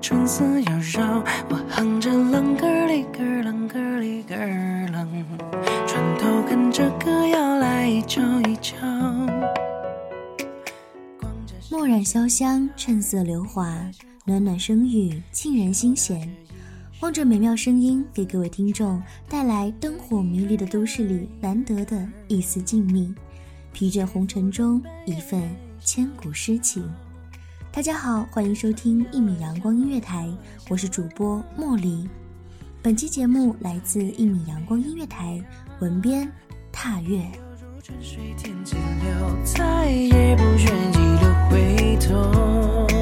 春色妖娆。我哼着啷个哩个啷个哩个啷，船头跟着歌谣来瞧一瞧。光着墨染潇湘，趁色流华，暖暖声语，沁人心弦。望着美妙声音，给各位听众带来灯火迷离的都市里难得的一丝静谧，疲倦红尘中一份千古诗情。大家好，欢迎收听一米阳光音乐台，我是主播莫离。本期节目来自一米阳光音乐台，文编踏月。流，在也不愿意的回头。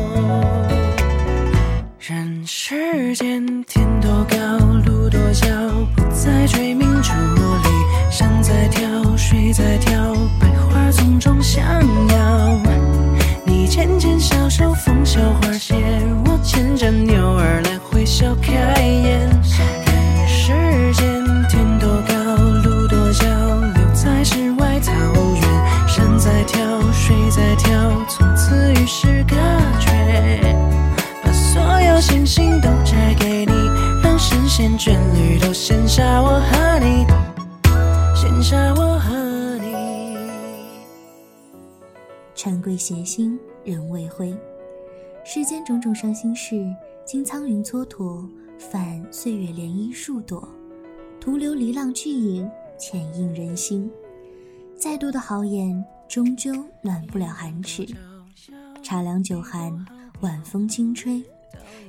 斜星，人未归。世间种种伤心事，经苍云蹉跎，泛岁月涟漪数朵，徒留离浪去影，浅映人心。再多的豪言，终究暖不了寒齿。茶凉酒寒，晚风轻吹，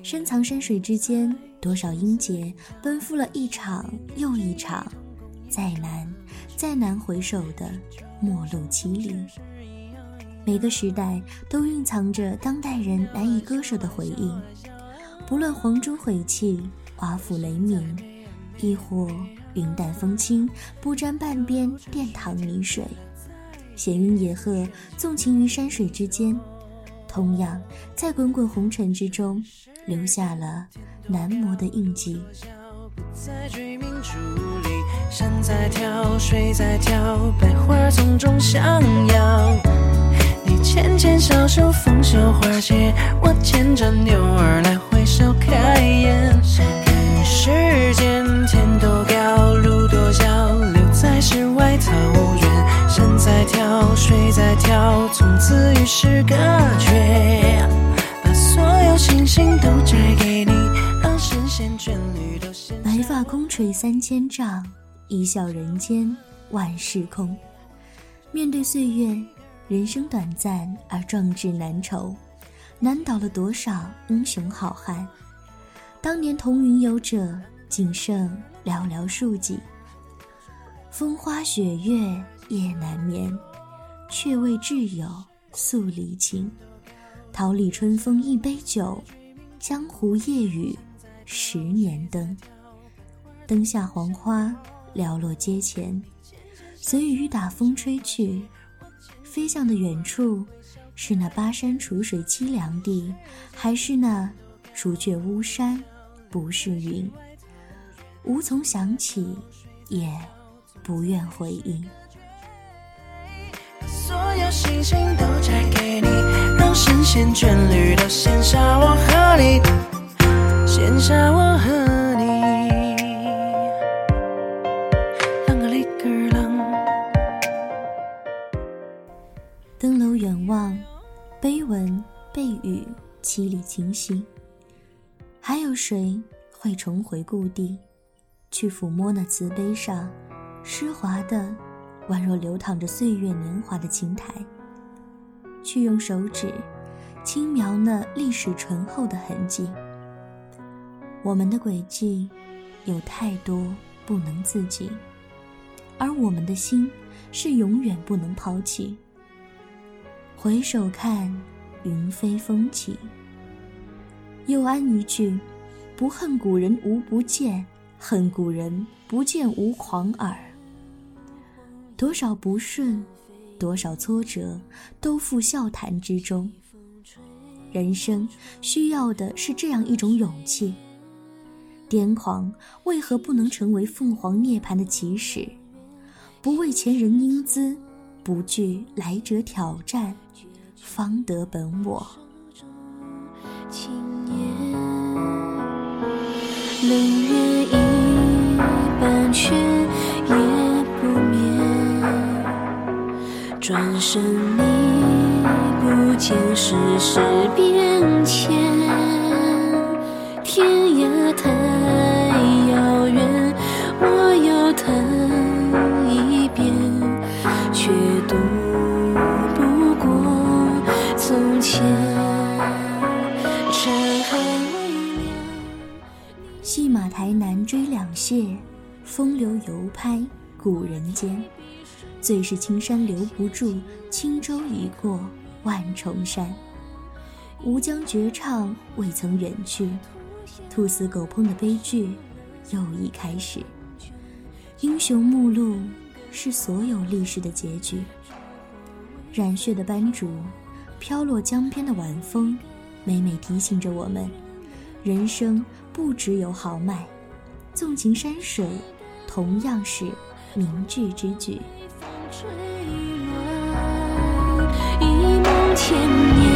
深藏山水之间，多少英杰奔赴了一场又一场，再难再难回首的陌路凄离。每个时代都蕴藏着当代人难以割舍的回忆，不论黄钟毁弃、华府雷鸣，亦或云淡风轻，不沾半边殿堂泥水。闲云野鹤，纵情于山水之间，同样在滚滚红尘之中留下了难磨的印记。在追名逐利，山在跳，水在跳，百花丛中相邀。你牵牵小手，风萧花谢，我牵着牛儿来回笑开颜。人世间，天多高，路多小，留在世外桃源。山在跳，水在跳，从此与世隔绝。把所有星星都摘给你，让神仙眷侣都羡白发空垂三千丈，一笑人间万事空。面对岁月，人生短暂而壮志难酬，难倒了多少英雄好汉。当年同云游者，仅剩寥寥数几。风花雪月夜难眠，却为挚友诉离情。桃李春风一杯酒，江湖夜雨十年灯。灯下黄花寥落街前，随雨打风吹去。飞向的远处，是那巴山楚水凄凉地，还是那除却巫山不是云？无从想起，也不愿回应。所有星星都摘给你，让神仙眷侣都羡煞我和你，羡煞我清晰。还有谁会重回故地，去抚摸那瓷碑上湿滑的、宛若流淌着岁月年华的青苔？去用手指轻描那历史醇厚的痕迹。我们的轨迹有太多不能自己，而我们的心是永远不能抛弃。回首看，云飞风起。又安一句：不恨古人无不见，恨古人不见无狂耳。多少不顺，多少挫折，都付笑谈之中。人生需要的是这样一种勇气。癫狂为何不能成为凤凰涅槃的起始？不畏前人英姿，不惧来者挑战，方得本我。冷月一半却也不眠。转身你不见世事变迁，追两谢，风流犹拍古人间。最是青山留不住，轻舟已过万重山。吴江绝唱未曾远去，兔死狗烹的悲剧又已开始。英雄目录是所有历史的结局。染血的斑竹，飘落江边的晚风，每每提醒着我们：人生不只有豪迈，纵情山水，同样是明智之举。一梦千年，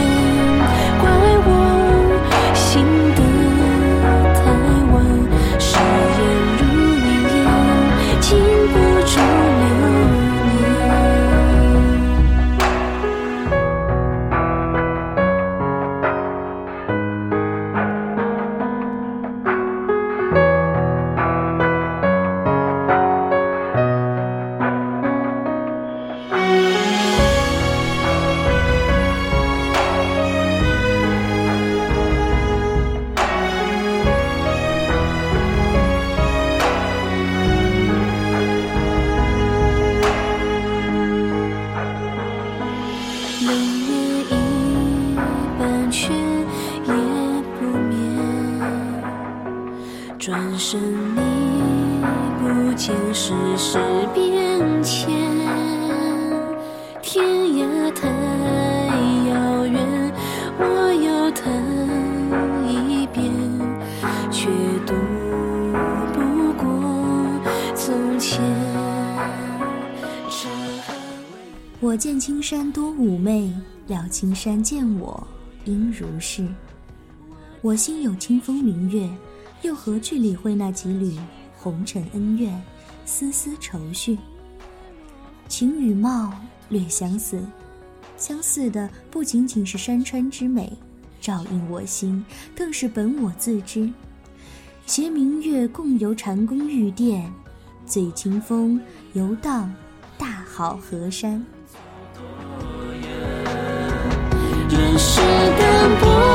转身你不见世事变迁，天涯太遥远，我又等一遍，却渡不过从前。山海我见青山多妩媚，料青山见我应如是。我心有清风明月，又何惧理会那几缕红尘恩怨、丝丝愁绪？情与貌略相似，相似的不仅仅是山川之美，照映我心，更是本我自知。携明月共游禅宫玉殿，醉清风游荡大好河山。人世淡薄，